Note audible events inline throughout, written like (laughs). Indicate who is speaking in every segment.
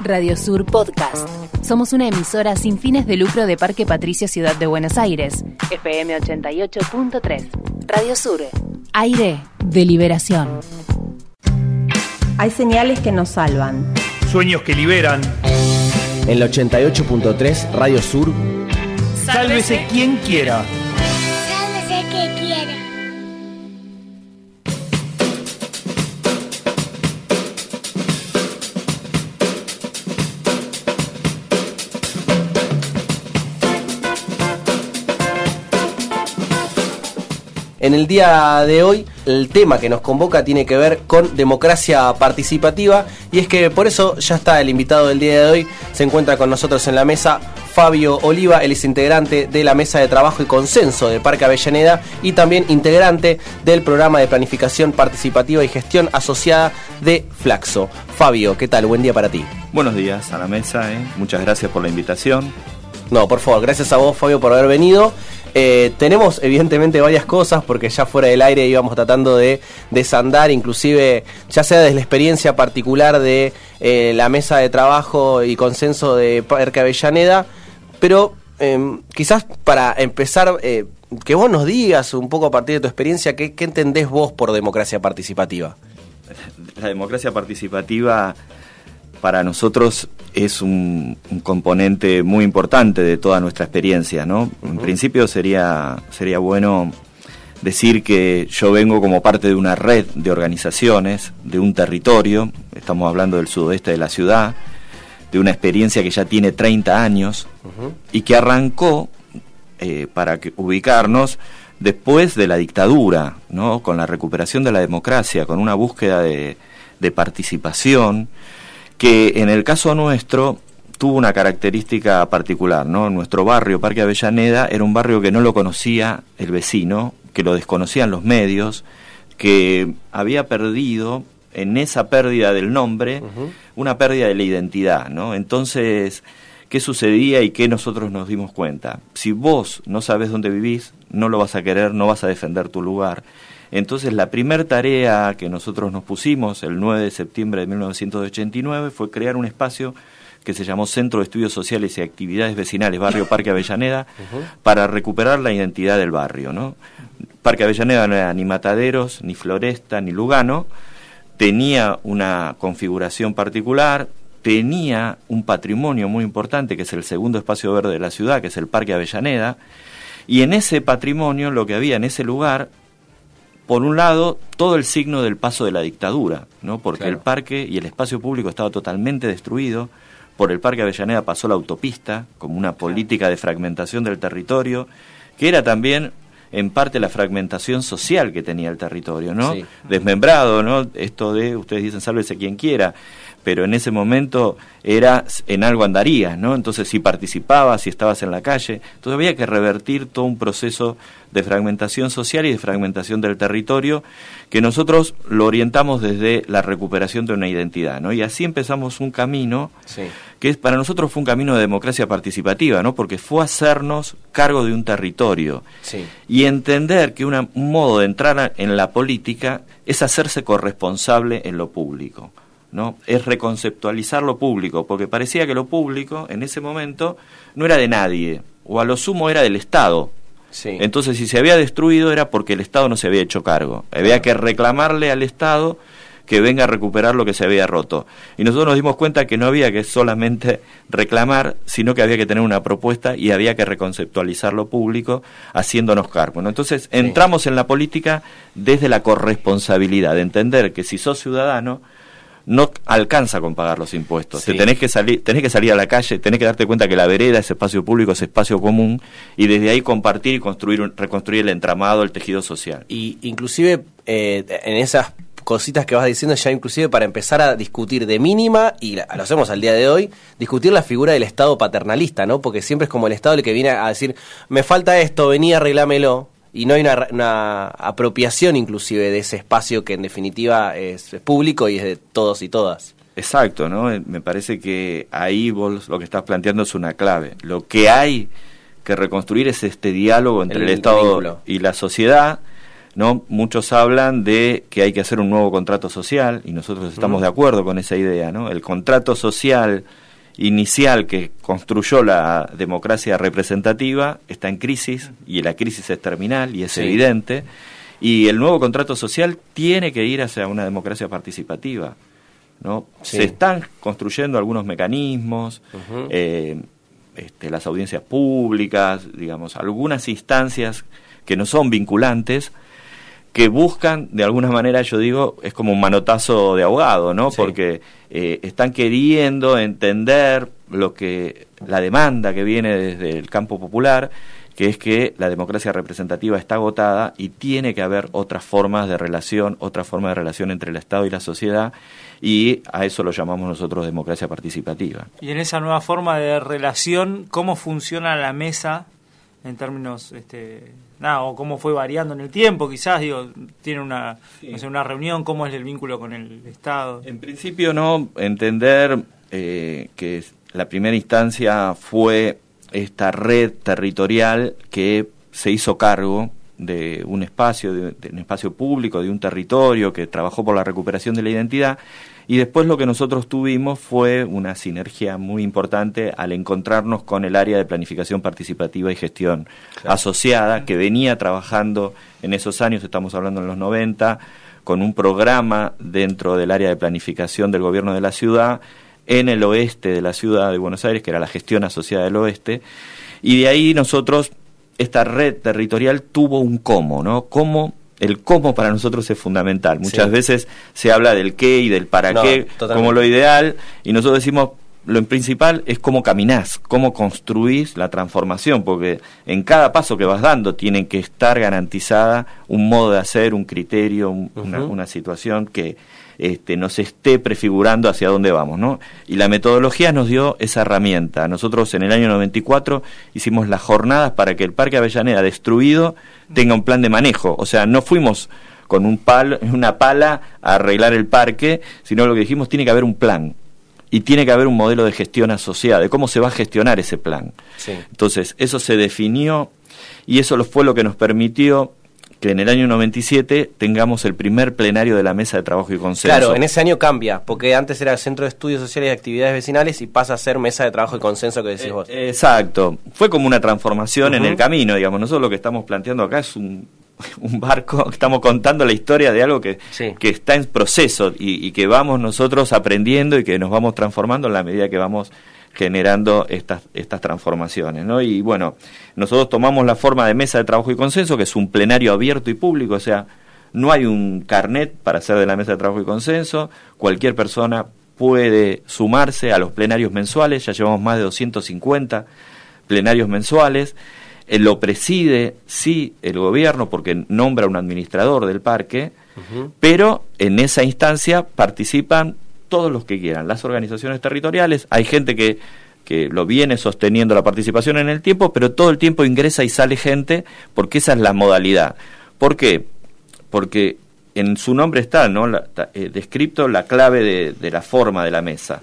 Speaker 1: Radio Sur Podcast. Somos una emisora sin fines de lucro de Parque Patricio Ciudad de Buenos Aires. FM 88.3. Radio Sur. Aire de liberación.
Speaker 2: Hay señales que nos salvan.
Speaker 3: Sueños que liberan.
Speaker 4: En el 88.3 Radio Sur.
Speaker 3: Sálvese quien quiera.
Speaker 4: En el día de hoy, el tema que nos convoca tiene que ver con democracia participativa y es que por eso ya está el invitado del día de hoy. Se encuentra con nosotros en la mesa Fabio Oliva, él es integrante de la mesa de trabajo y consenso de Parque Avellaneda y también integrante del programa de planificación participativa y gestión asociada de Flaxo. Fabio, ¿qué tal? Buen día para ti.
Speaker 5: Buenos días a la mesa, ¿eh? muchas gracias por la invitación.
Speaker 4: No, por favor, gracias a vos, Fabio, por haber venido. Eh, tenemos evidentemente varias cosas porque ya fuera del aire íbamos tratando de desandar, inclusive ya sea desde la experiencia particular de eh, la mesa de trabajo y consenso de Parque Avellaneda, pero eh, quizás para empezar, eh, que vos nos digas un poco a partir de tu experiencia, ¿qué, qué entendés vos por democracia participativa?
Speaker 5: La democracia participativa para nosotros es un, un componente muy importante de toda nuestra experiencia, ¿no? En principio sería, sería bueno decir que yo vengo como parte de una red de organizaciones, de un territorio, estamos hablando del sudoeste de la ciudad, de una experiencia que ya tiene 30 años y que arrancó, eh, para que, ubicarnos, después de la dictadura, ¿no? con la recuperación de la democracia, con una búsqueda de, de participación, que en el caso nuestro tuvo una característica particular, ¿no? Nuestro barrio, Parque Avellaneda, era un barrio que no lo conocía el vecino, que lo desconocían los medios, que había perdido en esa pérdida del nombre una pérdida de la identidad, ¿no? Entonces, ¿qué sucedía y qué nosotros nos dimos cuenta? Si vos no sabes dónde vivís, no lo vas a querer, no vas a defender tu lugar. Entonces la primera tarea que nosotros nos pusimos el 9 de septiembre de 1989 fue crear un espacio que se llamó Centro de Estudios Sociales y Actividades Vecinales, Barrio (coughs) Parque Avellaneda, para recuperar la identidad del barrio. ¿no? Parque Avellaneda no era ni Mataderos, ni Floresta, ni Lugano, tenía una configuración particular, tenía un patrimonio muy importante, que es el segundo espacio verde de la ciudad, que es el Parque Avellaneda, y en ese patrimonio lo que había en ese lugar por un lado, todo el signo del paso de la dictadura, ¿no? porque
Speaker 4: Claro.
Speaker 5: el parque y el espacio público estaba totalmente destruido, por el Parque Avellaneda pasó la autopista como una política de fragmentación del territorio, que era también en parte la fragmentación social que tenía el territorio, ¿no?
Speaker 4: Sí.
Speaker 5: Desmembrado, ¿no? Esto de, ustedes dicen, sálvese quien quiera, pero en ese momento era en algo andarías, ¿no? Entonces si participabas, si estabas en la calle, entonces había que revertir todo un proceso de fragmentación social y de fragmentación del territorio que nosotros lo orientamos desde la recuperación de una identidad, ¿no? Y así empezamos un camino
Speaker 4: Sí.
Speaker 5: que es, para nosotros fue un camino de democracia participativa, ¿no? Porque fue hacernos cargo de un territorio
Speaker 4: Sí.
Speaker 5: y entender que una- un modo de entrar en la política es hacerse corresponsable en lo público, ¿no? Es reconceptualizar lo público, porque parecía que lo público en ese momento no era de nadie, o a lo sumo era del Estado.
Speaker 4: Sí.
Speaker 5: Entonces, si se había destruido era porque el Estado no se había hecho cargo. Había que reclamarle al Estado que venga a recuperar lo que se había roto. Y nosotros nos dimos cuenta que no había que solamente reclamar, sino que había que tener una propuesta y había que reconceptualizar lo público haciéndonos cargo. ¿no? Entonces, entramos en la política desde la corresponsabilidad, de entender que si sos ciudadano, no alcanza con pagar los impuestos.
Speaker 4: Sí.
Speaker 5: Te tenés que salir, tenés que salir a la calle, tenés que darte cuenta que la vereda, ese espacio público, es espacio común, y desde ahí compartir y construir un- reconstruir el entramado, el tejido social.
Speaker 4: Y inclusive eh, en esas cositas que vas diciendo ya inclusive para empezar a discutir de mínima y lo hacemos al día de hoy discutir la figura del Estado paternalista no porque siempre es como el Estado el que viene a decir me falta esto vení arreglámelo y no hay una, una apropiación inclusive de ese espacio que en definitiva es, es público y es de todos y todas
Speaker 5: Exacto, ¿no? Eh, Me parece que ahí vos lo que estás planteando es una clave. Lo que hay que reconstruir es este diálogo entre
Speaker 4: El
Speaker 5: el, Estado
Speaker 4: vínculo.
Speaker 5: y la sociedad, ¿no? Muchos hablan de que hay que hacer un nuevo contrato social y nosotros estamos de acuerdo con esa idea, ¿no? El contrato social inicial que construyó la democracia representativa está en crisis y la crisis es terminal y es evidente y el nuevo contrato social tiene que ir hacia una democracia participativa. ¿no? Se están construyendo algunos mecanismos, eh, este, las audiencias públicas, digamos, algunas instancias que no son vinculantes, que buscan, de alguna manera, yo digo, es como un manotazo de ahogado, ¿no? Porque eh, están queriendo entender lo que la demanda que viene desde el campo popular, que es que la democracia representativa está agotada y tiene que haber otras formas de relación, otra forma de relación entre el Estado y la sociedad, y a eso lo llamamos nosotros democracia participativa.
Speaker 6: Y en esa nueva forma de relación, ¿cómo funciona la mesa en términos este, nada, o cómo fue variando en el tiempo, quizás, digo, tiene una, una reunión, cómo es el vínculo con el Estado.
Speaker 5: En principio, no, entender eh, que la primera instancia fue esta red territorial que se hizo cargo de un espacio, de, un espacio público, de un territorio que trabajó por la recuperación de la identidad. Y después lo que nosotros tuvimos fue una sinergia muy importante al encontrarnos con el área de planificación participativa y gestión asociada, que venía trabajando en esos años, estamos hablando en los 90, con un programa dentro del área de planificación del gobierno de la ciudad, en el oeste de la ciudad de Buenos Aires, que era la gestión asociada del oeste, y de ahí nosotros, esta red territorial tuvo un cómo, ¿no? Cómo el cómo para nosotros es fundamental. Muchas veces se habla del qué y del para qué como lo ideal y nosotros decimos lo principal es cómo caminás, cómo construís la transformación, porque en cada paso que vas dando tiene que estar garantizada un modo de hacer, un criterio, una, una, situación que este, nos esté prefigurando hacia dónde vamos. ¿no? Y la metodología nos dio esa herramienta. Nosotros en el año 94 hicimos las jornadas para que el Parque Avellaneda destruido tenga un plan de manejo. O sea, no fuimos con un palo, una pala a arreglar el parque, sino lo que dijimos tiene que haber un plan y tiene que haber un modelo de gestión asociada, de cómo se va a gestionar ese plan. Entonces, eso se definió y eso fue lo que nos permitió que en el año 97 tengamos el primer plenario de la mesa de trabajo y consenso.
Speaker 4: Claro, en ese año cambia, porque antes era Centro de Estudios Sociales y Actividades Vecinales y pasa a ser mesa de trabajo y consenso que decís vos.
Speaker 5: Eh, exacto, fue como una transformación en el camino, digamos. Nosotros lo que estamos planteando acá es un, (laughs) barco, (laughs) estamos contando la historia de algo que, que está en proceso y, y que vamos nosotros aprendiendo y que nos vamos transformando en la medida que vamos generando estas, estas transformaciones. ¿no? Y bueno, nosotros tomamos la forma de mesa de trabajo y consenso, que es un plenario abierto y público, o sea, no hay un carnet para hacer de la mesa de trabajo y consenso, cualquier persona puede sumarse a los plenarios mensuales, ya llevamos más de 250 plenarios mensuales, eh, lo preside, sí, el gobierno, porque nombra un administrador del parque, pero en esa instancia participan todos los que quieran, las organizaciones territoriales, hay gente que, que lo viene sosteniendo la participación en el tiempo, pero todo el tiempo ingresa y sale gente porque esa es la modalidad. ¿Por qué? Porque en su nombre está, ¿no? Eh, descrito la clave de, la forma de la mesa.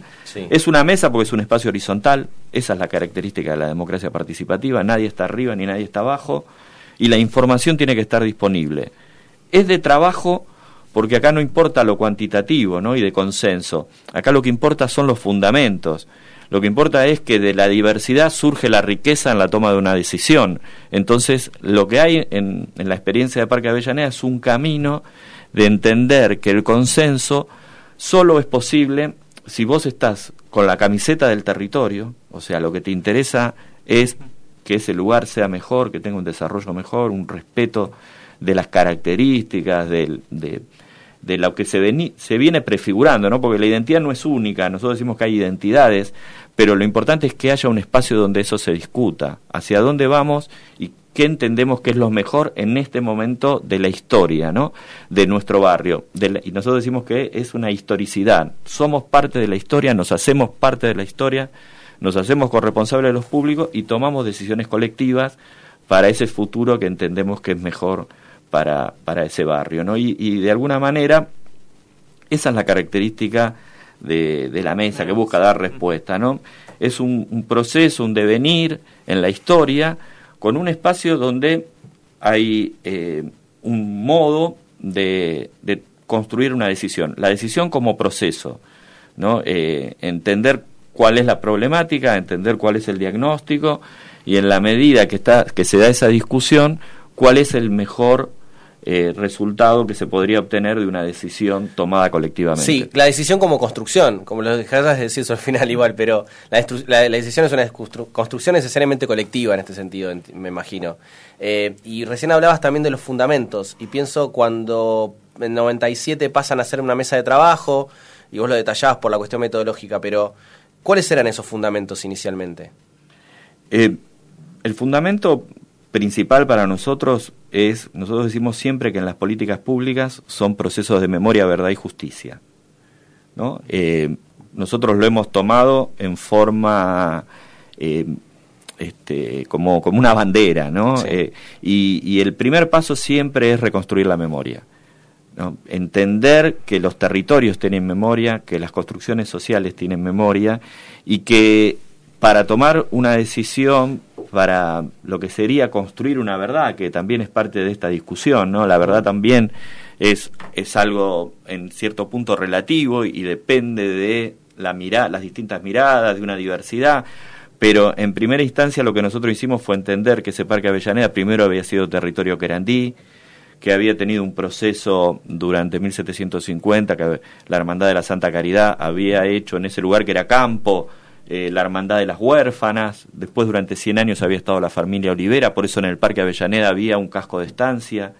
Speaker 5: Es una mesa porque es un espacio horizontal, esa es la característica de la democracia participativa, nadie está arriba ni nadie está abajo, y la información tiene que estar disponible. Es de trabajo porque acá no importa lo cuantitativo ¿no? y de consenso, acá lo que importa son los fundamentos. Lo que importa es que de la diversidad surge la riqueza en la toma de una decisión. Entonces, lo que hay en, la experiencia de Parque Avellaneda es un camino de entender que el consenso solo es posible si vos estás con la camiseta del territorio, o sea, lo que te interesa es que ese lugar sea mejor, que tenga un desarrollo mejor, un respeto de las características, de, de lo que se, se viene prefigurando, ¿no? porque la identidad no es única, nosotros decimos que hay identidades, pero lo importante es que haya un espacio donde eso se discuta, hacia dónde vamos y qué entendemos que es lo mejor en este momento de la historia, ¿no? de nuestro barrio. y nosotros decimos que es una historicidad, somos parte de la historia, nos hacemos parte de la historia, nos hacemos corresponsables de los públicos y tomamos decisiones colectivas para ese futuro que entendemos que es mejor para, para ese barrio. ¿no? Y, de alguna manera, esa es la característica de, de la mesa que busca dar respuesta. ¿no? Es un, proceso, un devenir en la historia, con un espacio donde hay eh, un modo de, construir una decisión. La decisión como proceso, ¿no? Eh, entender cuál es la problemática, entender cuál es el diagnóstico y en la medida que, está, que se da esa discusión, cuál es el mejor eh, resultado que se podría obtener de una decisión tomada colectivamente.
Speaker 4: Sí, la decisión como construcción, como lo dejarás de decir al final igual, pero la, decisión es una construcción necesariamente colectiva en este sentido, me imagino. Eh, y recién hablabas también de los fundamentos, y pienso cuando en 97 pasan a ser una mesa de trabajo, y vos lo detallabas por la cuestión metodológica, pero ¿cuáles eran esos fundamentos inicialmente?
Speaker 5: Eh, el fundamento principal para nosotros es, nosotros decimos siempre que en las políticas públicas son procesos de memoria, verdad y justicia. ¿no? Eh, nosotros lo hemos tomado en forma eh, este, como, como una bandera, ¿no? Eh, y, el primer paso siempre es reconstruir la memoria. ¿no? Entender que los territorios tienen memoria, que las construcciones sociales tienen memoria y que para tomar una decisión para lo que sería construir una verdad, que también es parte de esta discusión, ¿no? La verdad también es, es algo en cierto punto relativo y depende de la mirada, las distintas miradas, de una diversidad, pero en primera instancia lo que nosotros hicimos fue entender que ese Parque Avellaneda primero había sido territorio querandí, que había tenido un proceso durante 1750, que la Hermandad de la Santa Caridad había hecho en ese lugar que era campo, eh, la Hermandad de las Huérfanas, después durante 100 años había estado la familia Olivera, por eso en el Parque Avellaneda había un casco de estancia.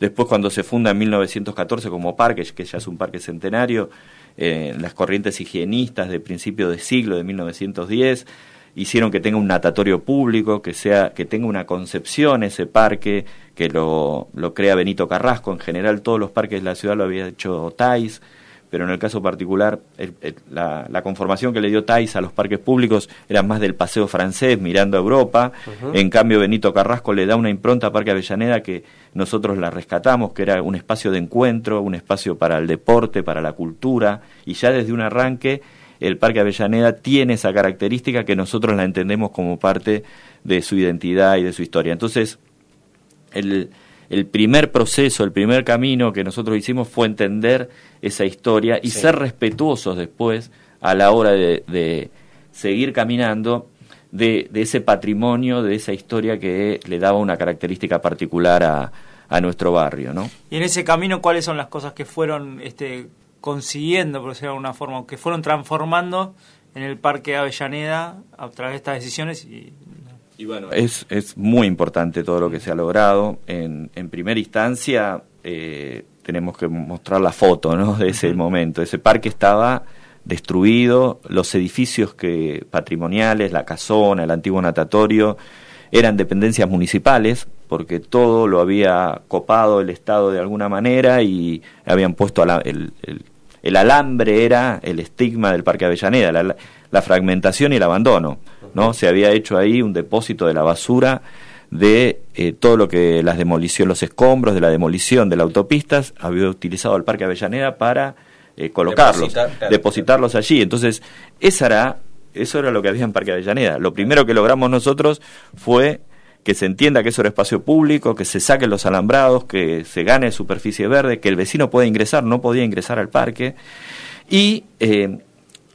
Speaker 5: Después cuando se funda en 1914 como parque, que ya es un parque centenario, eh, las corrientes higienistas de principio de siglo de 1910 hicieron que tenga un natatorio público, que sea que tenga una concepción ese parque, que lo, lo crea Benito Carrasco, en general todos los parques de la ciudad lo había hecho Tais pero en el caso particular la, conformación que le dio Tais a los parques públicos era más del paseo francés mirando a Europa, en cambio Benito Carrasco le da una impronta a Parque Avellaneda que nosotros la rescatamos, que era un espacio de encuentro, un espacio para el deporte, para la cultura, y ya desde un arranque el Parque Avellaneda tiene esa característica que nosotros la entendemos como parte de su identidad y de su historia. Entonces, el, el primer proceso, el primer camino que nosotros hicimos fue entender esa historia y ser respetuosos después a la hora de, seguir caminando de, ese patrimonio, de esa historia que le daba una característica particular a, a, nuestro barrio. ¿no?
Speaker 6: Y en ese camino, ¿cuáles son las cosas que fueron este, consiguiendo, por decirlo de alguna forma, que fueron transformando en el Parque Avellaneda a través de estas decisiones y
Speaker 5: y bueno, es, es muy importante todo lo que se ha logrado. En, en primera instancia, eh, tenemos que mostrar la foto ¿no? de ese momento. Ese parque estaba destruido, los edificios que patrimoniales, la casona, el antiguo natatorio, eran dependencias municipales, porque todo lo había copado el Estado de alguna manera y habían puesto el, el, alambre, era el estigma del Parque Avellaneda, la, la fragmentación y el abandono. ¿no? Se había hecho ahí un depósito de la basura de eh, todo lo que las demolición, los escombros de la demolición de las autopistas, había utilizado el Parque Avellaneda para eh, colocarlos, depositarlos allí. Entonces, esa era, eso era lo que había en Parque Avellaneda. Lo primero que logramos nosotros fue que se entienda que eso era espacio público, que se saquen los alambrados, que se gane superficie verde, que el vecino pueda ingresar, no podía ingresar al parque, y eh,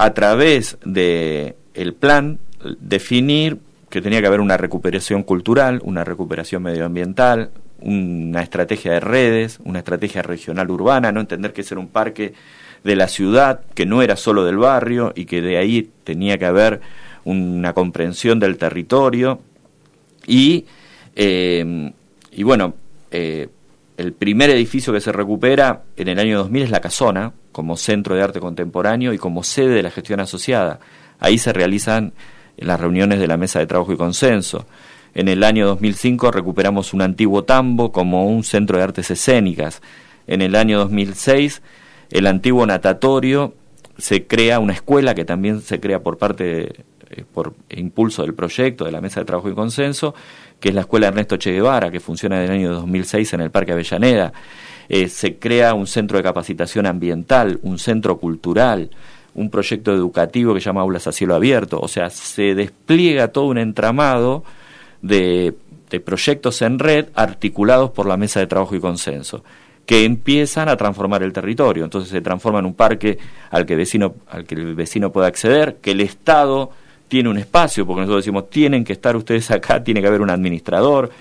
Speaker 5: a través de el plan definir que tenía que haber una recuperación cultural, una recuperación medioambiental, una estrategia de redes, una estrategia regional urbana, no entender que ese era un parque de la ciudad, que no era solo del barrio y que de ahí tenía que haber una comprensión del territorio. Y, eh, y bueno, eh, el primer edificio que se recupera en el año 2000 es la Casona, como centro de arte contemporáneo y como sede de la gestión asociada. Ahí se realizan las reuniones de la mesa de trabajo y consenso. En el año 2005 recuperamos un antiguo tambo como un centro de artes escénicas. En el año 2006 el antiguo natatorio se crea una escuela que también se crea por parte eh, por impulso del proyecto de la mesa de trabajo y consenso, que es la escuela Ernesto Che Guevara, que funciona desde el año 2006 en el Parque Avellaneda. Eh, se crea un centro de capacitación ambiental, un centro cultural, un proyecto educativo que llama Aulas a Cielo Abierto. O sea, se despliega todo un entramado de proyectos en red articulados por la mesa de trabajo y consenso que empiezan a transformar el territorio. Entonces se transforma en un parque al que, al que el vecino pueda acceder, que el Estado tiene un espacio, porque nosotros decimos, tienen que estar ustedes acá, tiene que haber un administrador,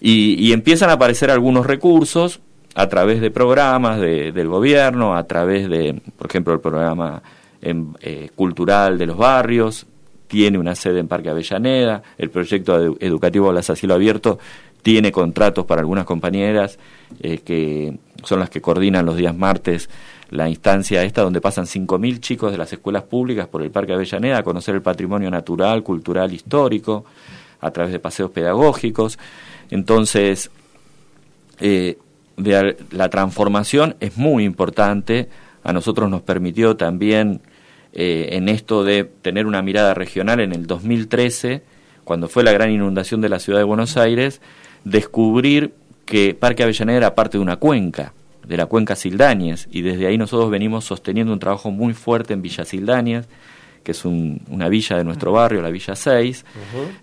Speaker 5: y, y, empiezan a aparecer algunos recursos a través de programas de, del gobierno, a través de, por ejemplo, el programa eh, cultural de los barrios, tiene una sede en Parque Avellaneda, el proyecto educativo Las Asilo Abierto tiene contratos para algunas compañeras eh, que son las que coordinan los días martes la instancia esta donde pasan 5.000 chicos de las escuelas públicas por el Parque Avellaneda a conocer el patrimonio natural, cultural, histórico, a través de paseos pedagógicos. Entonces, eh, la transformación es muy importante. A nosotros nos permitió también eh, en esto de tener una mirada regional en el 2013, cuando fue la gran inundación de la ciudad de Buenos Aires, descubrir que Parque Avellaneda era parte de una cuenca, de la cuenca Sildañez, y desde ahí nosotros venimos sosteniendo un trabajo muy fuerte en Villa Sildañez, que es una villa de nuestro barrio, la Villa 6,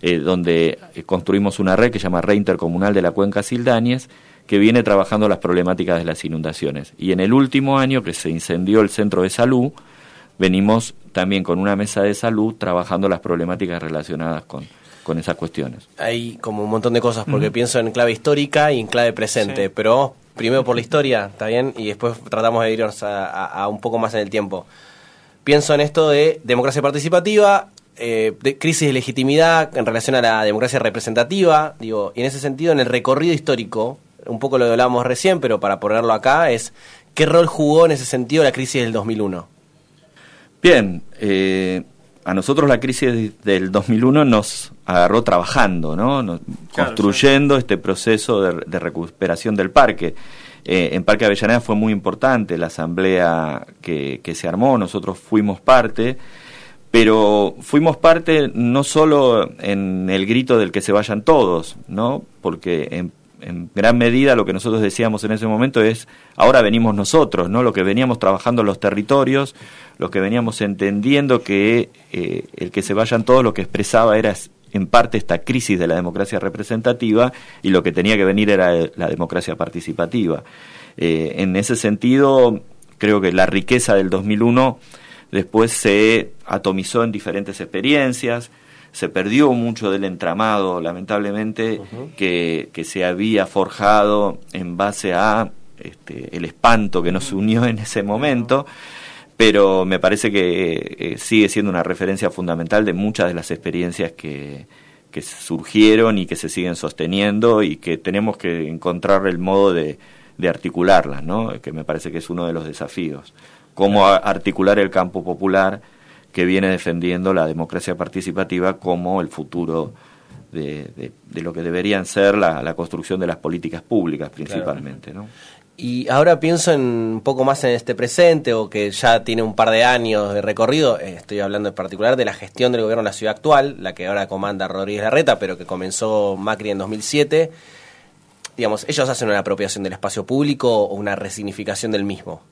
Speaker 5: eh, donde eh, construimos una red que se llama Red Intercomunal de la Cuenca Sildañez, que viene trabajando las problemáticas de las inundaciones. Y en el último año que se incendió el centro de salud, venimos también con una mesa de salud trabajando las problemáticas relacionadas con, con esas cuestiones.
Speaker 4: Hay como un montón de cosas, porque pienso en clave histórica y en clave presente, pero primero por la historia, ¿está bien? Y después tratamos de irnos a, un poco más en el tiempo. Pienso en esto de democracia participativa, eh, de crisis de legitimidad en relación a la democracia representativa, digo, y en ese sentido, en el recorrido histórico, un poco lo hablábamos recién, pero para ponerlo acá, es ¿qué rol jugó en ese sentido la crisis del 2001?
Speaker 5: Bien, eh, a nosotros la crisis del 2001 nos agarró trabajando, ¿no? construyendo este proceso de, recuperación del parque. Eh, en Parque Avellaneda fue muy importante la asamblea que, se armó, nosotros fuimos parte, pero fuimos parte no solo en el grito del que se vayan todos, ¿no? Porque en en gran medida lo que nosotros decíamos en ese momento es, ahora venimos nosotros, ¿no? Lo que veníamos trabajando en los territorios, lo que veníamos entendiendo que eh, el que se vayan todos lo que expresaba era en parte esta crisis de la democracia representativa y lo que tenía que venir era la democracia participativa. Eh, en ese sentido, creo que la riqueza del 2001 después se atomizó en diferentes experiencias, se perdió mucho del entramado, lamentablemente, que, que, se había forjado en base a este, el espanto que nos unió en ese momento, pero me parece que eh, sigue siendo una referencia fundamental de muchas de las experiencias que, que surgieron y que se siguen sosteniendo y que tenemos que encontrar el modo de, de articularlas, ¿no? que me parece que es uno de los desafíos. Cómo articular el campo popular que viene defendiendo la democracia participativa como el futuro de, de, lo que deberían ser la, la, construcción de las políticas públicas principalmente. ¿no?
Speaker 4: Y ahora pienso en un poco más en este presente o que ya tiene un par de años de recorrido, eh, estoy hablando en particular de la gestión del gobierno de la ciudad actual, la que ahora comanda Rodríguez Larreta, pero que comenzó Macri en 2007. Digamos, ellos hacen una apropiación del espacio público o una resignificación del mismo.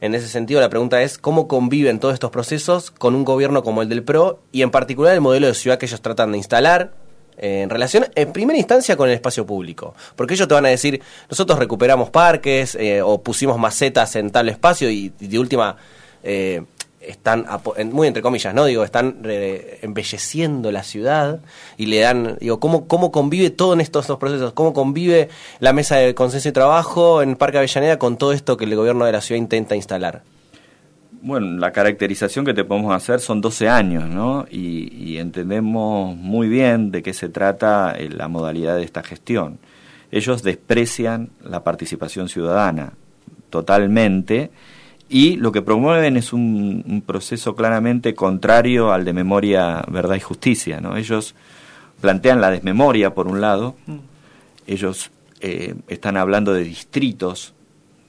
Speaker 4: En ese sentido, la pregunta es cómo conviven todos estos procesos con un gobierno como el del PRO y en particular el modelo de ciudad que ellos tratan de instalar eh, en relación, en primera instancia, con el espacio público. Porque ellos te van a decir, nosotros recuperamos parques eh, o pusimos macetas en tal espacio y, de última... Eh, están, muy entre comillas, ¿no? Digo, están embelleciendo la ciudad y le dan, digo, ¿cómo, cómo convive todo en estos dos procesos? ¿Cómo convive la mesa de consenso y trabajo en Parque Avellaneda con todo esto que el gobierno de la ciudad intenta instalar?
Speaker 5: Bueno, la caracterización que te podemos hacer son 12 años, ¿no? Y, entendemos muy bien de qué se trata eh, la modalidad de esta gestión. Ellos desprecian la participación ciudadana totalmente y lo que promueven es un, proceso claramente contrario al de memoria, verdad y justicia. ¿no? Ellos plantean la desmemoria, por un lado, mm. ellos eh, están hablando de distritos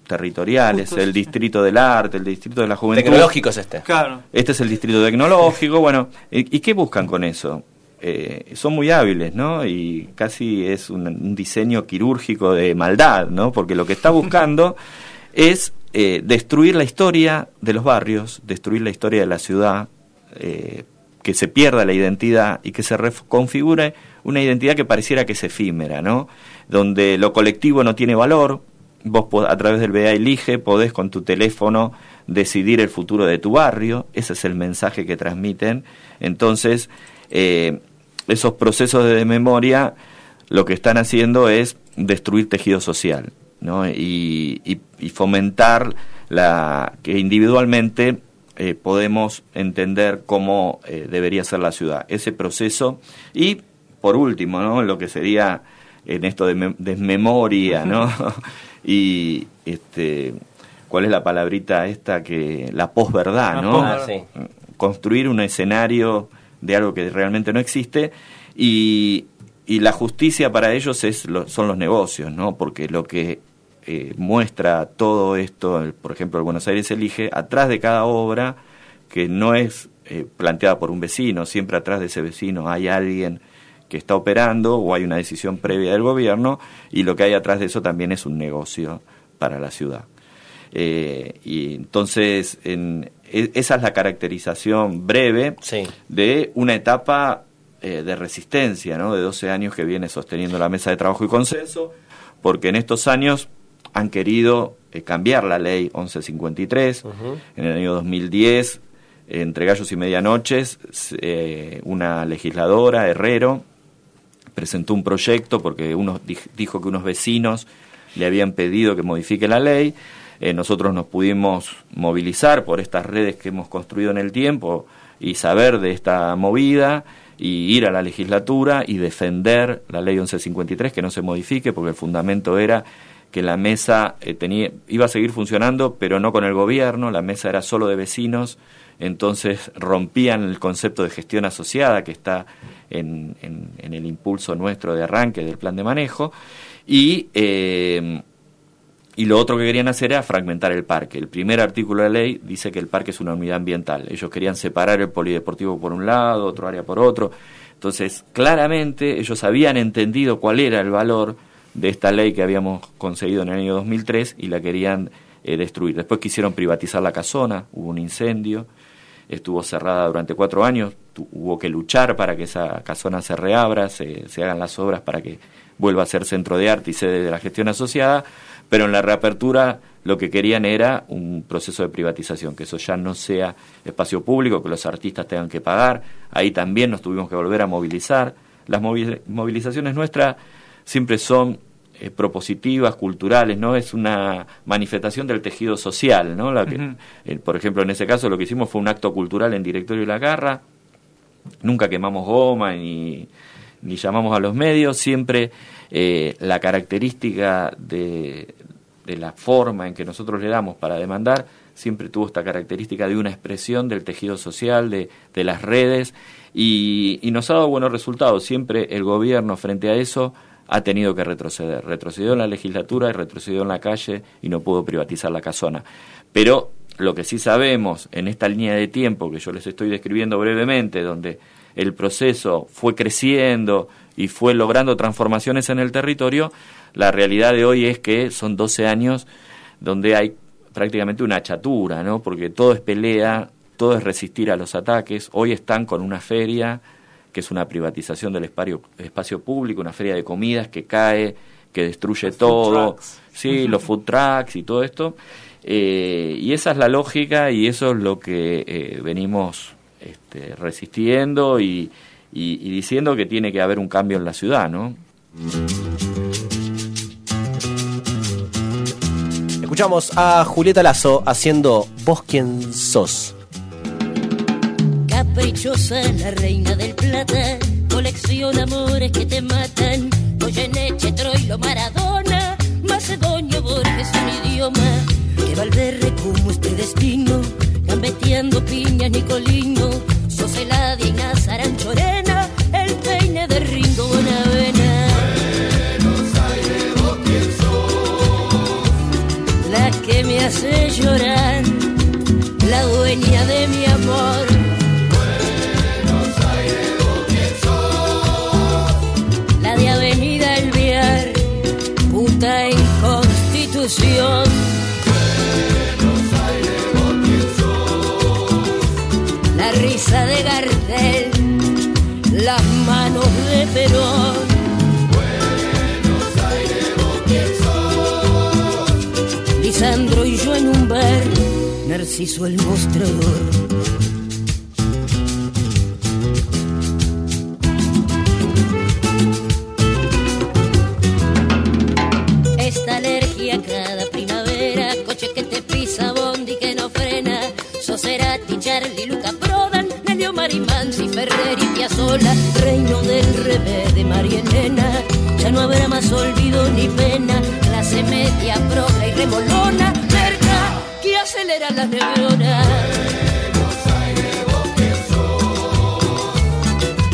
Speaker 5: territoriales, el distrito del arte, el distrito de la juventud.
Speaker 4: Tecnológico es este.
Speaker 5: Claro. Este es el distrito tecnológico, bueno, ¿y, qué buscan con eso? Eh, son muy hábiles, ¿no? Y casi es un, un, diseño quirúrgico de maldad, ¿no? Porque lo que está buscando (laughs) es eh, destruir la historia de los barrios, destruir la historia de la ciudad, eh, que se pierda la identidad y que se reconfigure una identidad que pareciera que es efímera, ¿no? Donde lo colectivo no tiene valor, vos a través del BA Elige podés con tu teléfono decidir el futuro de tu barrio, ese es el mensaje que transmiten. Entonces, eh, esos procesos de memoria lo que están haciendo es destruir tejido social ¿no? y, fomentar la que individualmente eh, podemos entender cómo eh, debería ser la ciudad. Ese proceso y, por último, ¿no? lo que sería en esto de desmemoria, ¿no? (laughs) y este, ¿cuál es la palabrita esta que la posverdad, ¿no?
Speaker 4: Ah,
Speaker 5: Construir un escenario de algo que realmente no existe y, y la justicia para ellos es son los negocios, ¿no? Porque lo que eh, muestra todo esto, por ejemplo, el Buenos Aires elige, atrás de cada obra, que no es eh, planteada por un vecino, siempre atrás de ese vecino hay alguien que está operando o hay una decisión previa del gobierno y lo que hay atrás de eso también es un negocio para la ciudad. Eh, y entonces en, e, esa es la caracterización breve de una etapa eh, de resistencia, ¿no? de 12 años que viene sosteniendo la mesa de trabajo y consenso, porque en estos años han querido eh, cambiar la ley 1153. En el año 2010, entre gallos y medianoches, una legisladora, Herrero, presentó un proyecto porque uno dijo que unos vecinos le habían pedido que modifique la ley. Eh, nosotros nos pudimos movilizar por estas redes que hemos construido en el tiempo y saber de esta movida y ir a la legislatura y defender la ley 1153 que no se modifique porque el fundamento era que la mesa eh, tenía, iba a seguir funcionando pero no con el gobierno, la mesa era solo de vecinos, entonces rompían el concepto de gestión asociada que está en, en, el impulso nuestro de arranque del plan de manejo. Y, eh, y lo otro que querían hacer era fragmentar el parque. El primer artículo de la ley dice que el parque es una unidad ambiental. Ellos querían separar el polideportivo por un lado, otro área por otro. Entonces, claramente ellos habían entendido cuál era el valor de esta ley que habíamos conseguido en el año 2003 y la querían eh, destruir. Después quisieron privatizar la casona, hubo un incendio, estuvo cerrada durante cuatro años, hubo que luchar para que esa casona se reabra, se, hagan las obras para que vuelva a ser centro de arte y sede de la gestión asociada, pero en la reapertura lo que querían era un proceso de privatización, que eso ya no sea espacio público, que los artistas tengan que pagar, ahí también nos tuvimos que volver a movilizar. Las movilizaciones nuestras siempre son eh, propositivas, culturales, ¿no? Es una manifestación del tejido social, ¿no? La que, eh, por ejemplo, en ese caso lo que hicimos fue un acto cultural en Directorio de la Garra, nunca quemamos goma ni, ni llamamos a los medios, siempre eh, la característica de, de la forma en que nosotros le damos para demandar siempre tuvo esta característica de una expresión del tejido social, de, de las redes, y, y, nos ha dado buenos resultados. Siempre el gobierno frente a eso ha tenido que retroceder. Retrocedió en la legislatura y retrocedió en la calle y no pudo privatizar la casona. Pero lo que sí sabemos en esta línea de tiempo que yo les estoy describiendo brevemente, donde el proceso fue creciendo y fue logrando transformaciones en el territorio, la realidad de hoy es que son 12 años donde hay prácticamente una chatura, ¿no? Porque todo es pelea, todo es resistir a los ataques. Hoy están con una feria que es una privatización del espacio, espacio público, una feria de comidas que cae, que destruye todo, sí, los food trucks y todo esto. Eh, y esa es la lógica y eso es lo que eh, venimos este, resistiendo y, diciendo que tiene que haber un cambio en la ciudad, ¿no?
Speaker 4: Escuchamos a Julieta Lazo haciendo Vos quién sos
Speaker 7: caprichosa, la reina del plata, colecciona amores que te matan. Goyeneche, Troilo, Maradona, Macedonio, Borges, un idioma. Que Valverde como este destino, gambeteando piñas, Nicolino, sos y Nazaran Chorena, el peine de Ringo Bonavena.
Speaker 8: Buenos Aires, vos quién sos.
Speaker 7: La que me hace llorar, la dueña de mi amor Perón. Lisandro y yo en un bar, Narciso el mostrador. Esta alergia cada primavera, coche que te pisa, bondi que no frena, Soserati, Charlie, Luca Prodan, Nelio Marimansi, Ferrer y Piazzolla, ni pena, clase media, progra y remolona, merca que acelera las neuronas.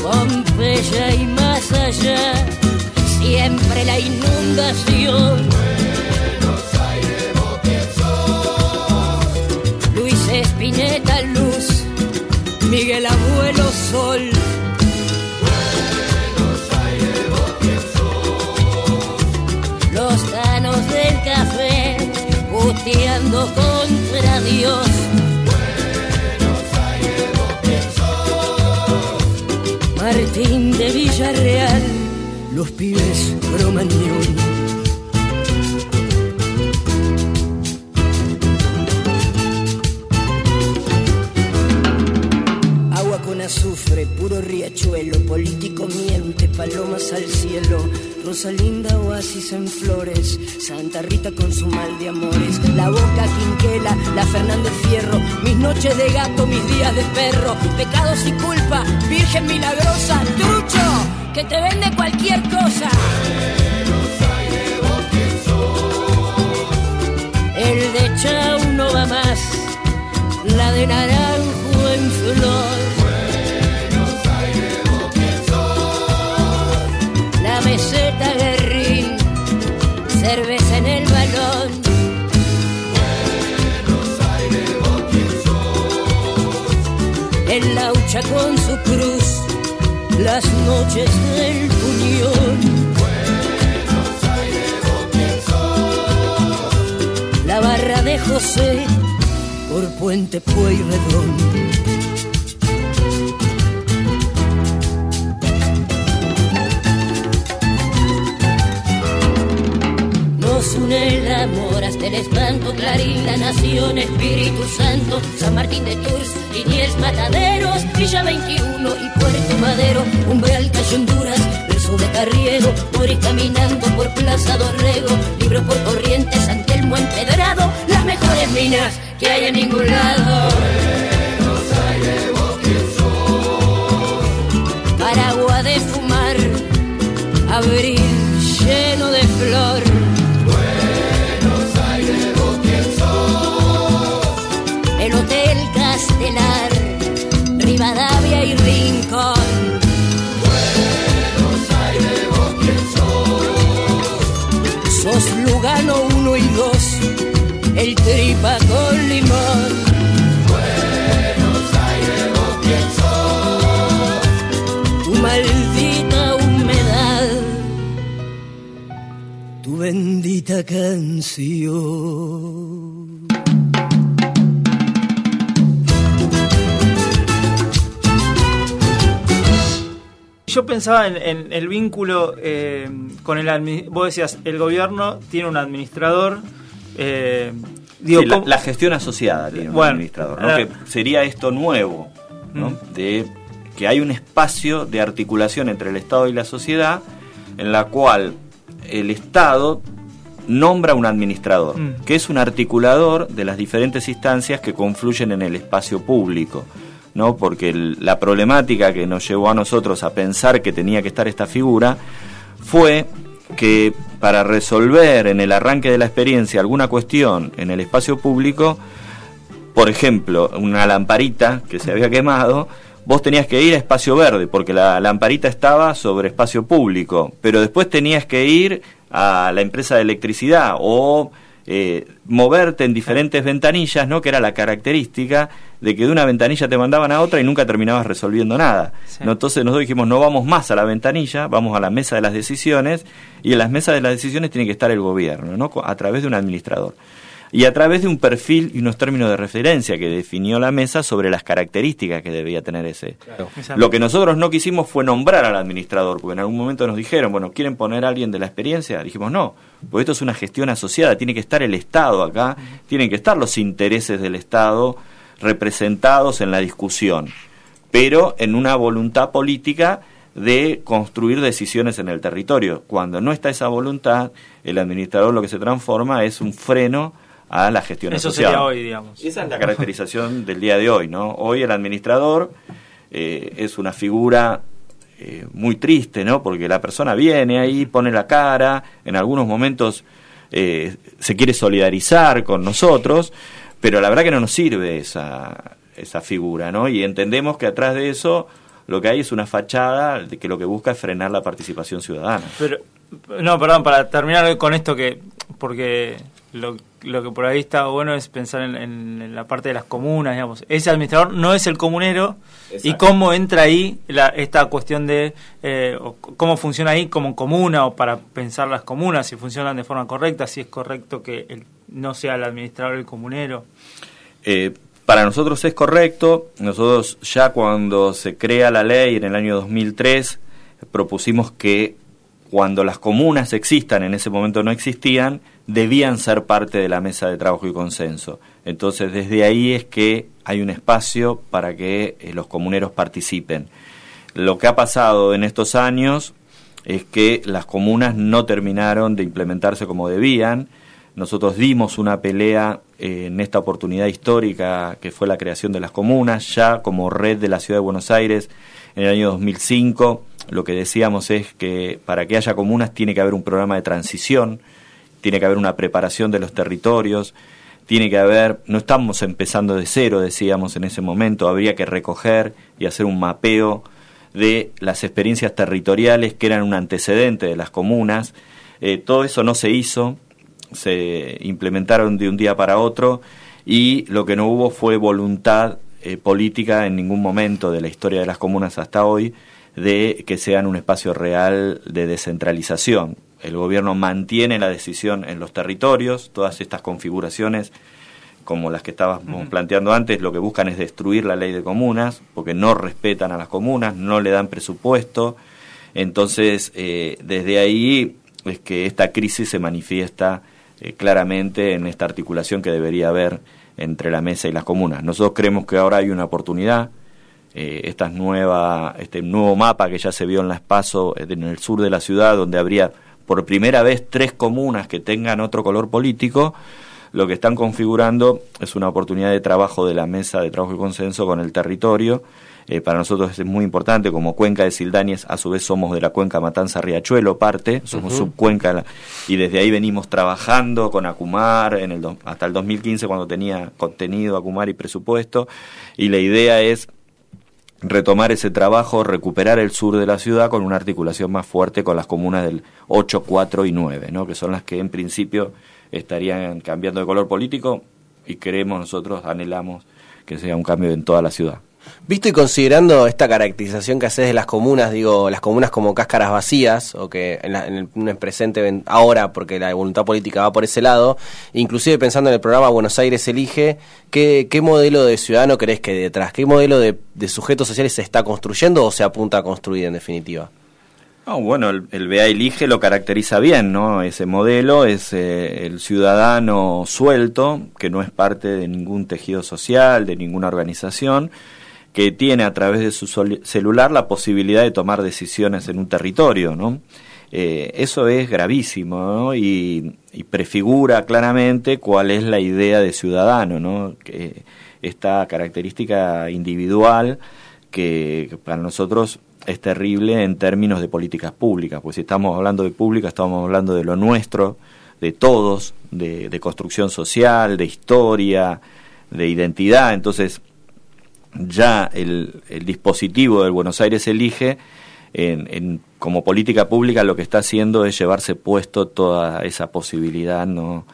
Speaker 7: Pompeya y más allá, siempre la inundación. Puteando contra Dios. Martín de Villarreal, los pibes bromañón. Agua con azufre, puro riachuelo, político miente, palomas al cielo, Rosalinda oasis en flores, Santa Rita con su mal de amores, la boca quinquela, la Fernández Fierro, mis noches de gato, mis días de perro, pecados y culpa, Virgen milagrosa, trucho, que te vende Con su cruz, las noches del puñón. La barra de José por Puente Pueyrredón. Nos une el amor hasta el espanto, Clarín, la nación, Espíritu Santo, San Martín de Tours, Liniers, Mataderos, Villa 21 y Puerto Madero, Umbral, Calle Honduras, verso de Carriero, Morir caminando por Plaza Dorrego, Libro por Corrientes, San Telmo empedrado, las mejores minas que hay en ningún lado. Paragua de fumar, abril lleno de flor. Bendita canción.
Speaker 6: Yo pensaba en, en el vínculo eh, con el vos decías el gobierno tiene un administrador eh, digo,
Speaker 5: Sí, la,
Speaker 6: ¿cómo-
Speaker 5: la gestión asociada tiene un
Speaker 6: Bueno,
Speaker 5: administrador, ¿no?
Speaker 6: ah.
Speaker 5: que sería esto nuevo, ¿no?
Speaker 6: Mm.
Speaker 5: de que hay un espacio de articulación entre el Estado y la sociedad en la cual el Estado nombra un administrador,
Speaker 6: Mm.
Speaker 5: que es un articulador de las diferentes instancias que confluyen en el espacio público. ¿no? Porque el- la problemática que nos llevó a nosotros a pensar que tenía que estar esta figura fue que para resolver en el arranque de la experiencia alguna cuestión en el espacio público, por ejemplo, una lamparita que se había quemado, vos tenías que ir a espacio verde, porque la lamparita estaba sobre espacio público, pero después tenías que ir a la empresa de electricidad o eh, moverte en diferentes ventanillas, ¿no? que era la característica de que de una ventanilla te mandaban a otra y nunca terminabas resolviendo nada.
Speaker 6: Sí.
Speaker 5: ¿no? Entonces nosotros dijimos, no vamos más a la ventanilla, vamos a la mesa de las decisiones, y en las mesas de las decisiones tiene que estar el gobierno, ¿no? a través de un administrador. Y a través de un perfil y unos términos de referencia que definió la mesa sobre las características que debía tener ese. Lo que nosotros no quisimos fue nombrar al administrador, porque en algún momento nos dijeron, bueno, ¿quieren poner a alguien de la experiencia? Dijimos, no, porque esto es una gestión asociada, tiene que estar el Estado acá, tienen que estar los intereses del Estado representados en la discusión, pero en una voluntad política de construir decisiones en el territorio. Cuando no está esa voluntad, el administrador lo que se transforma es un freno a la gestión
Speaker 6: Eso sería hoy, digamos.
Speaker 5: Esa es la caracterización del día de hoy, ¿no? Hoy el administrador eh, es una figura eh, muy triste, ¿no? Porque la persona viene ahí, pone la cara, en algunos momentos eh, se quiere solidarizar con nosotros, pero la verdad que no nos sirve esa, esa figura, ¿no? Y entendemos que atrás de eso lo que hay es una fachada de que lo que busca es frenar la participación ciudadana.
Speaker 6: Pero, no, perdón, para terminar con esto que, porque lo, lo que por ahí está bueno es pensar en, en- en la parte de las comunas, digamos. Ese administrador no es el comunero y cómo entra ahí la, esta cuestión de eh, o cómo funciona ahí como comuna o para pensar las comunas, si funcionan de forma correcta, si es correcto que el- no sea el administrador el comunero.
Speaker 5: Eh, para nosotros es correcto. Nosotros ya cuando se crea la ley en el año 2003 propusimos que cuando las comunas existan, en ese momento no existían, debían ser parte de la mesa de trabajo y consenso. Entonces desde ahí es que hay un espacio para que eh, los comuneros participen. Lo que ha pasado en estos años es que las comunas no terminaron de implementarse como debían. Nosotros dimos una pelea eh, en esta oportunidad histórica que fue la creación de las comunas, ya como red de la Ciudad de Buenos Aires en el año 2005. Lo que decíamos es que para que haya comunas tiene que haber un programa de transición, tiene que haber una preparación de los territorios, tiene que haber, no estamos empezando de cero, decíamos en ese momento, habría que recoger y hacer un mapeo de las experiencias territoriales que eran un antecedente de las comunas. Eh, todo eso no se hizo, se implementaron de un día para otro y lo que no hubo fue voluntad eh, política en ningún momento de la historia de las comunas hasta hoy de que sean un espacio real de descentralización. El gobierno mantiene la decisión en los territorios, todas estas configuraciones como las que estábamos planteando antes, lo que buscan es destruir la ley de comunas, porque no respetan a las comunas, no le dan presupuesto. Entonces, eh, desde ahí es que esta crisis se manifiesta eh, claramente en esta articulación que debería haber entre la mesa y las comunas. Nosotros creemos que ahora hay una oportunidad, eh, nueva, este nuevo mapa que ya se vio en la Espaso eh, en el sur de la ciudad, donde habría por primera vez tres comunas que tengan otro color político, lo que están configurando es una oportunidad de trabajo de la mesa de trabajo y consenso con el territorio. Eh, para nosotros es muy importante, como cuenca de Sildañez, a su vez somos de la cuenca Matanza-Riachuelo, parte, somos subcuenca, y desde ahí venimos trabajando con Acumar en el, do- hasta el 2015 cuando tenía contenido Acumar y presupuesto, y la idea es retomar ese trabajo, recuperar el sur de la ciudad con una articulación más fuerte con las comunas del 8, 4 y 9, ¿no? que son las que en principio estarían cambiando de color político y queremos nosotros, anhelamos que sea un cambio en toda la ciudad.
Speaker 4: Visto y considerando esta caracterización que haces de las comunas, digo, las comunas como cáscaras vacías, o que en, la- en el, en el presente ahora, porque la voluntad política va por ese lado, inclusive pensando en el programa Buenos Aires Elige, ¿qué, modelo de ciudadano crees que hay detrás? ¿Qué modelo de, sujetos sociales se está construyendo o se apunta a construir en definitiva?
Speaker 5: No, bueno, el, el BA Elige lo caracteriza bien, ¿no? Ese modelo es eh, el ciudadano suelto, que no es parte de ningún tejido social, de ninguna organización, que tiene a través de su celular la posibilidad de tomar decisiones en un territorio, ¿no? Eh, eso es gravísimo, ¿no? Y, prefigura claramente cuál es la idea de ciudadano, ¿no? Que esta característica individual que, para nosotros es terrible en términos de políticas públicas, pues si estamos hablando de pública, estamos hablando de lo nuestro, de todos, de construcción social, de historia, de identidad, entonces ya el, dispositivo del Buenos Aires elige en- como política pública lo que está haciendo es llevarse puesto toda esa posibilidad, ¿no?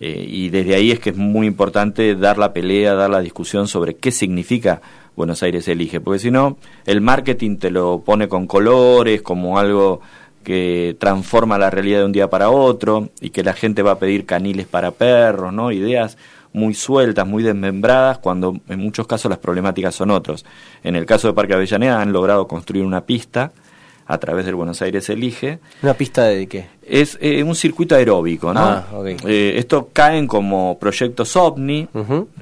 Speaker 5: Eh, y desde ahí es que es muy importante dar la pelea, dar la discusión sobre qué significa Buenos Aires elige, porque si no, el marketing te lo pone con colores, como algo que transforma la realidad de un día para otro y que la gente va a pedir caniles para perros, ¿no? Ideas muy sueltas, muy desmembradas, cuando en muchos casos las problemáticas son otros. En el caso de Parque Avellaneda han logrado construir una pista a través del Buenos Aires Elige.
Speaker 4: ¿Una pista de qué?
Speaker 5: Es eh, un circuito aeróbico, ¿no?
Speaker 4: Ah, ok.
Speaker 5: Eh, esto caen como proyectos ovni,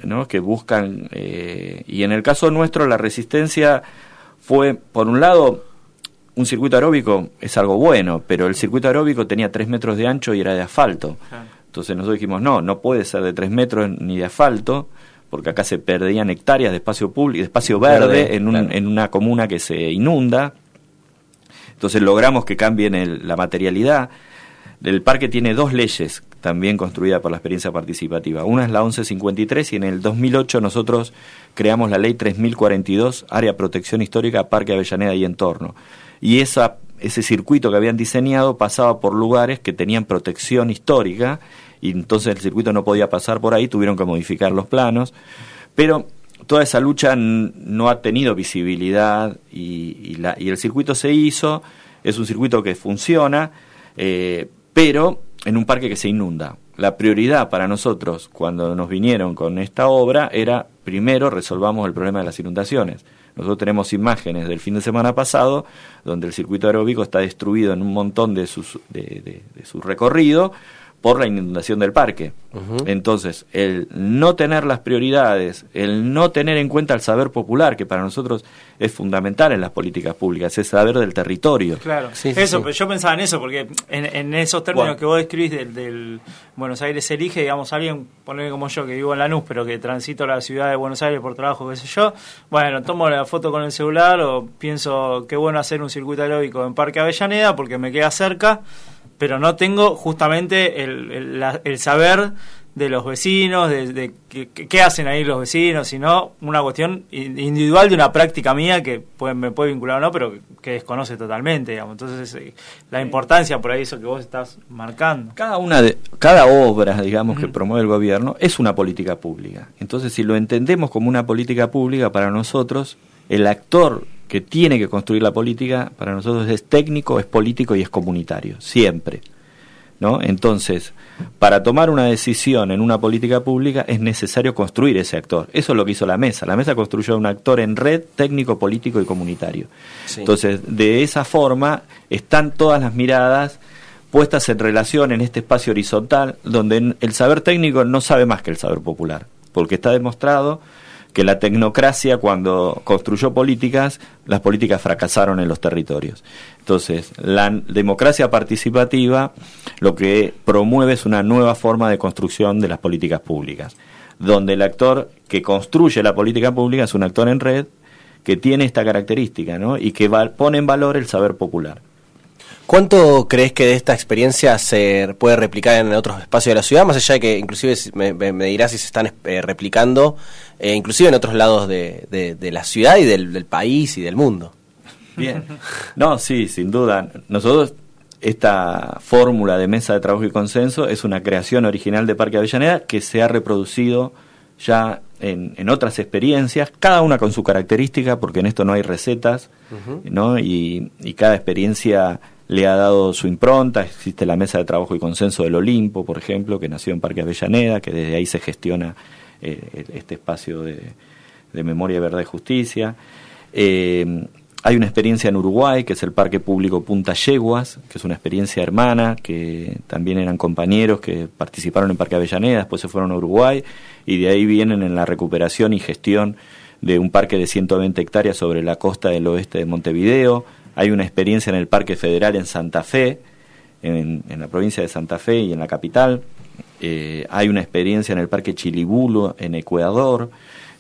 Speaker 5: ¿no? Que buscan, eh, y en el caso nuestro la resistencia fue, por un lado, un circuito aeróbico es algo bueno, pero el circuito aeróbico tenía tres metros de ancho y era de asfalto. Entonces nosotros dijimos, no, no puede ser de tres metros ni de asfalto, porque acá se perdían hectáreas de espacio público, de espacio verde,
Speaker 4: Verde,
Speaker 5: en, un-
Speaker 4: claro.
Speaker 5: en una comuna que se inunda. Entonces logramos que cambien el- la materialidad. El parque tiene dos leyes también construidas por la experiencia participativa. Una es la 1153 y en el 2008 nosotros creamos la ley 3042, Área Protección Histórica, Parque Avellaneda y Entorno. Y esa, ese circuito que habían diseñado pasaba por lugares que tenían protección histórica y entonces el circuito no podía pasar por ahí, tuvieron que modificar los planos. Pero toda esa lucha no ha tenido visibilidad y, y la- y el circuito se hizo, es un circuito que funciona, eh, pero en un parque que se inunda. La prioridad para nosotros cuando nos vinieron con esta obra era, primero, resolvamos el problema de las inundaciones. Nosotros tenemos imágenes del fin de semana pasado donde el circuito aeróbico está destruido en un montón de, sus, de, su recorrido por la inundación del parque. Entonces, el no tener las prioridades, el no tener en cuenta el saber popular, que para nosotros es fundamental en las políticas públicas, es saber del territorio.
Speaker 6: Claro,
Speaker 4: Sí,
Speaker 6: eso,
Speaker 4: sí.
Speaker 6: pero yo pensaba en eso, porque en, en esos términos
Speaker 5: Bueno.
Speaker 6: que vos describís del, del Buenos Aires elige, digamos, alguien, poner como yo, que vivo en Lanús, pero que transito la ciudad de Buenos Aires por trabajo, qué sé yo, bueno, tomo la foto con el celular o pienso qué bueno hacer un circuito aeróbico en Parque Avellaneda porque me queda cerca, pero no tengo justamente el, el- la- el saber de los vecinos, de, de qué, hacen ahí los vecinos, sino una cuestión in- individual de una práctica mía que puede- me puede vincular o no, pero que, que desconoce totalmente, digamos. Entonces, eh, la importancia por ahí, eso que vos estás marcando.
Speaker 5: Cada una de, cada obra, digamos, que promueve el gobierno es una política pública. Entonces, si lo entendemos como una política pública para nosotros, el actor que tiene que construir la política para nosotros es técnico, es político y es comunitario, siempre. ¿No? Entonces, para tomar una decisión en una política pública es necesario construir ese actor. Eso es lo que hizo la mesa. La mesa construyó un actor en red técnico, político y comunitario.
Speaker 4: Sí.
Speaker 5: Entonces, de esa forma están todas las miradas puestas en relación en este espacio horizontal, donde el saber técnico no sabe más que el saber popular, porque está demostrado que la tecnocracia cuando construyó políticas, las políticas fracasaron en los territorios. Entonces, la democracia participativa lo que promueve es una nueva forma de construcción de las políticas públicas, donde el actor que construye la política pública es un actor en red que tiene esta característica, ¿no? Y que pone en valor el saber popular.
Speaker 4: ¿Cuánto crees que de esta experiencia se puede replicar en otros espacios de la ciudad? Más allá de que inclusive si- me, dirás si se están eh, replicando, eh, inclusive en otros lados de, de- de la ciudad y del, del país y del mundo.
Speaker 5: Bien. No, sí, sin duda. Nosotros, esta fórmula de mesa de trabajo y consenso es una creación original de Parque Avellaneda que se ha reproducido ya en, en otras experiencias, cada una con su característica, porque en esto no hay recetas, ¿no? Y, y cada experiencia le ha dado su impronta. Existe la mesa de trabajo y consenso del Olimpo, por ejemplo, que nació en Parque Avellaneda, que desde ahí se gestiona eh, el- este espacio de, de memoria, verdad y justicia. Eh, hay una experiencia en Uruguay, que es el Parque Público Punta Yeguas, que es una experiencia hermana, que también eran compañeros que participaron en Parque Avellaneda, después se fueron a Uruguay, y de ahí vienen en la recuperación y gestión de un parque de 120 hectáreas sobre la costa del oeste de Montevideo. Hay una experiencia en el Parque Federal en Santa Fe, en, en la provincia de Santa Fe y en la capital. Eh, hay una experiencia en el Parque Chilibulo, en Ecuador,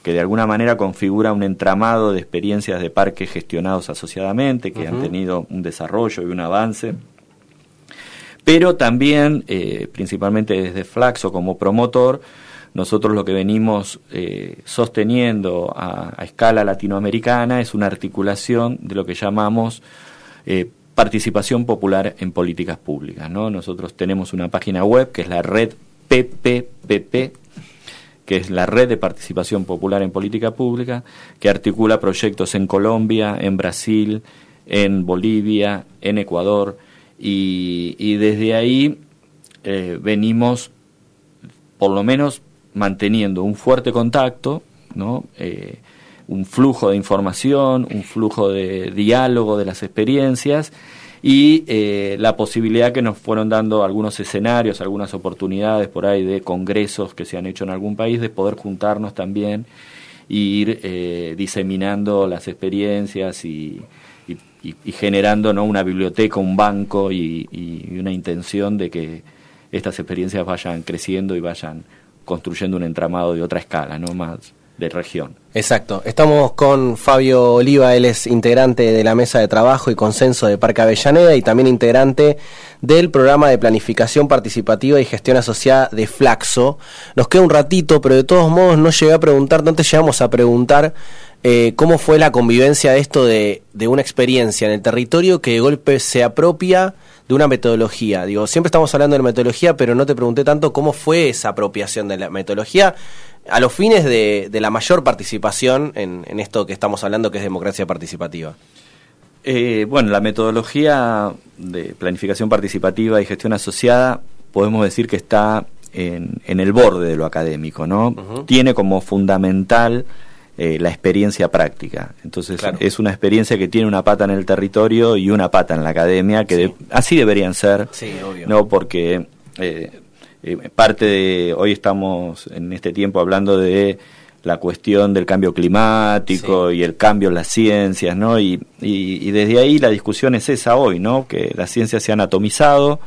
Speaker 5: que de alguna manera configura un entramado de experiencias de parques gestionados asociadamente, que han tenido un desarrollo y un avance. Pero también, eh, principalmente desde Flaxo como promotor, nosotros lo que venimos eh, sosteniendo a, escala latinoamericana es una articulación de lo que llamamos eh, participación popular en políticas públicas. ¿no? Nosotros tenemos una página web que es la red PPPP, que es la red de participación popular en política pública, que articula proyectos en Colombia, en Brasil, en Bolivia, en Ecuador, y, y desde ahí eh, venimos por lo menos manteniendo un fuerte contacto, ¿no? Eh, un flujo de información, un flujo de diálogo de las experiencias y eh, la posibilidad que nos fueron dando algunos escenarios, algunas oportunidades por ahí de congresos que se han hecho en algún país, de poder juntarnos también e ir eh, diseminando las experiencias y, y, y, generando ¿no? una biblioteca, un banco y, y una intención de que estas experiencias vayan creciendo y vayan construyendo un entramado de otra escala, no más de región.
Speaker 4: Exacto. Estamos con Fabio Oliva, él es integrante de la mesa de trabajo y consenso de Parque Avellaneda y también integrante del programa de planificación participativa y gestión asociada de Flaxo. Nos queda un ratito, pero de todos modos no llegué a preguntar, no te llegamos a preguntar eh, cómo fue la convivencia de esto de, de una experiencia en el territorio que de golpe se apropia de una metodología. Digo, siempre estamos hablando de metodología, pero no te pregunté tanto cómo fue esa apropiación de la metodología a los fines de, de la mayor participación en, en, esto que estamos hablando, que es democracia participativa.
Speaker 5: Eh, bueno, la metodología de planificación participativa y gestión asociada, podemos decir que está en, en el borde de lo académico, ¿no? Uh -huh. Tiene como fundamental eh, la experiencia práctica. Entonces claro. es una experiencia que tiene una pata en el territorio y una pata en la academia, que sí. de, así deberían ser,
Speaker 4: sí, obvio.
Speaker 5: ¿no? Porque eh, eh, parte de, hoy estamos en este tiempo hablando de la cuestión del cambio climático sí. y el cambio en las ciencias, ¿no? Y, y, y, desde ahí la discusión es esa hoy, ¿no? Que las ciencias se han atomizado,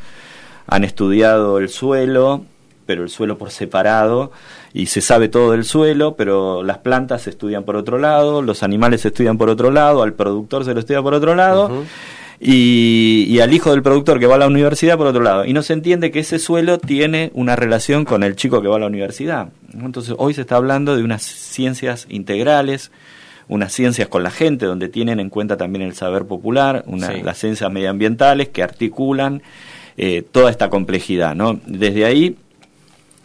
Speaker 5: han estudiado el suelo, pero el suelo por separado, y se sabe todo del suelo, pero las plantas se estudian por otro lado, los animales se estudian por otro lado, al productor se lo estudia por otro lado. Uh -huh y, y, al hijo del productor que va a la universidad por otro lado. Y no se entiende que ese suelo tiene una relación con el chico que va a la universidad. Entonces hoy se está hablando de unas ciencias integrales, unas ciencias con la gente, donde tienen en cuenta también el saber popular, una, sí. las ciencias medioambientales que articulan eh, toda esta complejidad. ¿no? Desde ahí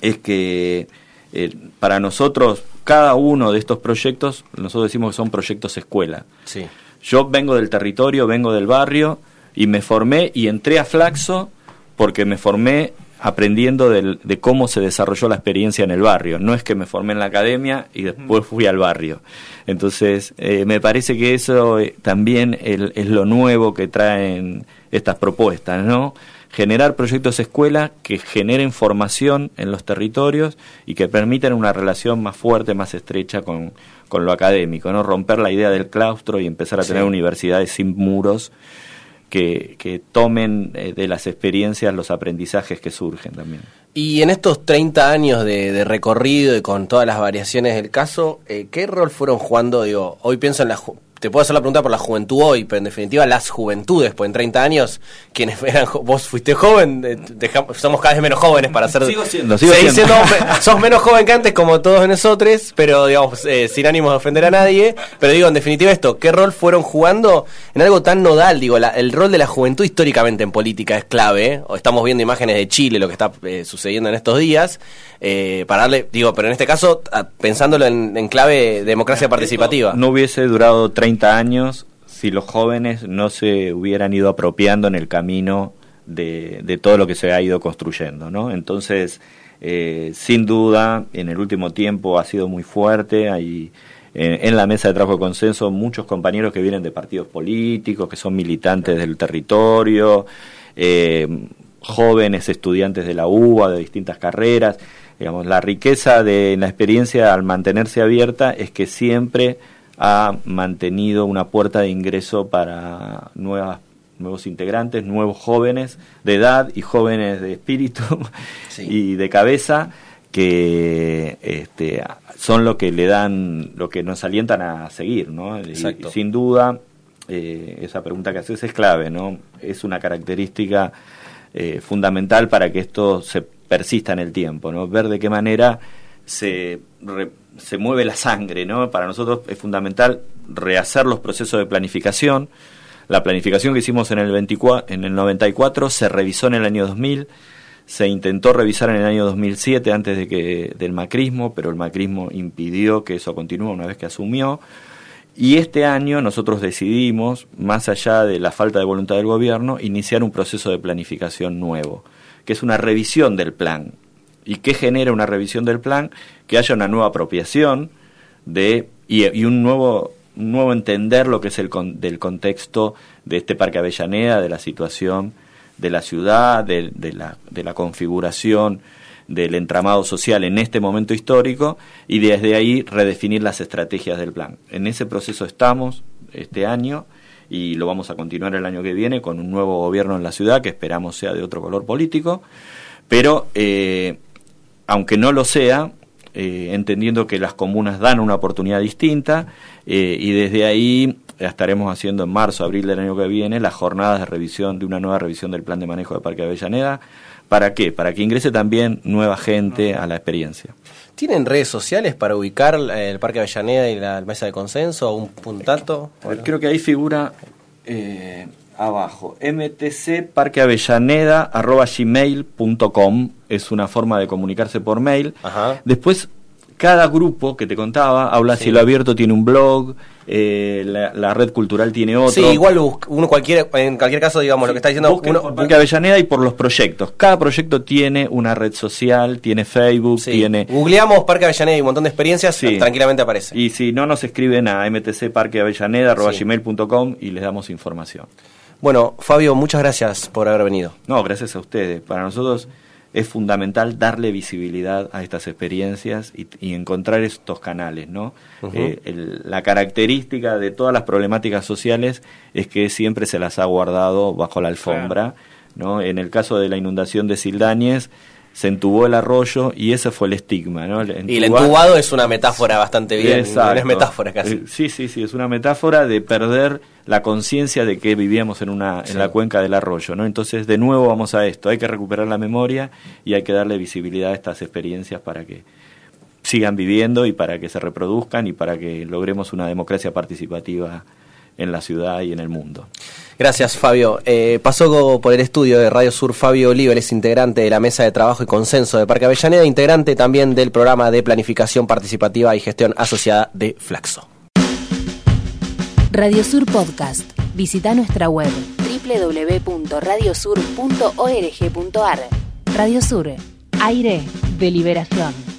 Speaker 5: es que eh, para nosotros cada uno de estos proyectos, nosotros decimos que son proyectos escuela.
Speaker 4: Sí.
Speaker 5: Yo vengo del territorio, vengo del barrio y me formé y entré a Flaxo porque me formé aprendiendo del, de cómo se desarrolló la experiencia en el barrio. No es que me formé en la academia y después fui al barrio. Entonces, eh, me parece que eso eh, también el, es lo nuevo que traen estas propuestas, ¿no? Generar proyectos escuela que generen formación en los territorios y que permitan una relación más fuerte, más estrecha con, con lo académico, ¿no? Romper la idea del claustro y empezar a tener universidades sin muros que, que tomen eh, de las experiencias los aprendizajes que surgen también.
Speaker 4: Y en estos 30 años de, de recorrido y con todas las variaciones del caso, eh, ¿qué rol fueron jugando? Digo, hoy pienso en la te puedo hacer la pregunta por la juventud hoy, pero en definitiva las juventudes, pues en 30 años, quienes eran, vos fuiste joven, dejamos, somos cada vez menos jóvenes para ser...
Speaker 5: Sigo siendo, sigo siendo.
Speaker 4: siendo sos menos joven que antes, como todos nosotros, pero digamos, eh, sin ánimo de ofender a nadie, pero digo, en definitiva esto, ¿qué rol fueron jugando en algo tan nodal? Digo, la, el rol de la juventud históricamente en política es clave, ¿eh? estamos viendo imágenes de Chile, lo que está eh, sucediendo en estos días, eh, para darle, digo, pero en este caso, pensándolo en, en clave democracia participativa.
Speaker 5: No hubiese durado 30 años si los jóvenes no se hubieran ido apropiando en el camino de, de todo lo que se ha ido construyendo, ¿no? Entonces, eh, sin duda, en el último tiempo ha sido muy fuerte, hay eh, en la mesa de trabajo de consenso muchos compañeros que vienen de partidos políticos, que son militantes del territorio, eh, jóvenes estudiantes de la UBA, de distintas carreras, digamos, la riqueza de la experiencia al mantenerse abierta es que siempre ha mantenido una puerta de ingreso para nuevas, nuevos integrantes, nuevos jóvenes de edad y jóvenes de espíritu (laughs) sí. y de cabeza que este, son lo que le dan, lo que nos alientan a seguir, ¿no? Y, sin duda, eh, esa pregunta que haces es clave, ¿no? Es una característica eh, fundamental para que esto se persista en el tiempo, ¿no? Ver de qué manera se, re, se mueve la sangre, ¿no? Para nosotros es fundamental rehacer los procesos de planificación. La planificación que hicimos en el, 24, en el 94 se revisó en el año 2000, se intentó revisar en el año 2007 antes de que del macrismo, pero el macrismo impidió que eso continúe una vez que asumió. Y este año nosotros decidimos, más allá de la falta de voluntad del gobierno, iniciar un proceso de planificación nuevo, que es una revisión del plan. ¿Y qué genera una revisión del plan? Que haya una nueva apropiación de, y, un nuevo nuevo entender lo que es el con, del contexto de este Parque Avellaneda, de la situación de la ciudad, de, de, la, de la configuración del entramado social en este momento histórico y desde ahí redefinir las estrategias del plan. En ese proceso estamos este año y lo vamos a continuar el año que viene con un nuevo gobierno en la ciudad que esperamos sea de otro color político, pero eh, aunque no lo sea, eh, entendiendo que las comunas dan una oportunidad distinta eh, y desde ahí estaremos haciendo en marzo, abril del año que viene las jornadas de revisión, de una nueva revisión del plan de manejo de Parque Avellaneda. ¿Para qué? Para que ingrese también nueva gente a la experiencia.
Speaker 4: ¿Tienen redes sociales para ubicar el Parque Avellaneda y la mesa de consenso? ¿Un puntato?
Speaker 5: Bueno. Creo que ahí figura eh, abajo. mtcparqueavellaneda.gmail.com es una forma de comunicarse por mail.
Speaker 4: Ajá.
Speaker 5: Después, cada grupo que te contaba, habla
Speaker 4: Sí.
Speaker 5: cielo abierto tiene un blog, eh, la, la red cultural tiene otro.
Speaker 4: Sí, igual uno cualquier, en cualquier caso, digamos, lo que está diciendo
Speaker 5: Busquen
Speaker 4: uno,
Speaker 5: por Parque Avellaneda y por los proyectos. Cada proyecto tiene una red social, tiene Facebook,
Speaker 4: sí.
Speaker 5: tiene...
Speaker 4: Googleamos Parque Avellaneda y un montón de experiencias,
Speaker 5: Sí.
Speaker 4: tranquilamente aparece.
Speaker 5: Y si no, nos escriben a mtcparqueavellaneda.gmail.com y les damos información.
Speaker 4: Bueno, Fabio, muchas gracias por haber venido.
Speaker 5: No, gracias a ustedes. Para nosotros es fundamental darle visibilidad a estas experiencias y, y encontrar estos canales, ¿no? Eh, el- la característica de todas las problemáticas sociales es que siempre se las ha guardado bajo la alfombra, ¿no? En el caso de la inundación de Sildañez, se entubó el arroyo y ese fue el estigma, ¿no? El
Speaker 4: Y el entubado es una metáfora bastante bien.
Speaker 5: Exacto.
Speaker 4: Es metáfora casi.
Speaker 5: Eh, Sí, sí, sí, es una metáfora de perder la conciencia de que vivíamos en una
Speaker 4: Sí.
Speaker 5: en la cuenca del arroyo, ¿no? Entonces, de nuevo vamos a esto, hay que recuperar la memoria y hay que darle visibilidad a estas experiencias para que sigan viviendo y para que se reproduzcan y para que logremos una democracia participativa en la ciudad y en el mundo.
Speaker 4: Gracias, Fabio. Eh, pasó por el estudio de Radio Sur Fabio Oliver, es integrante de la Mesa de Trabajo y Consenso de Parque Avellaneda, integrante también del programa de planificación participativa y gestión asociada de Flaxo.
Speaker 1: Radio Sur Podcast. Visita nuestra web www.radiosur.org.ar. Radio Sur. Aire de liberación.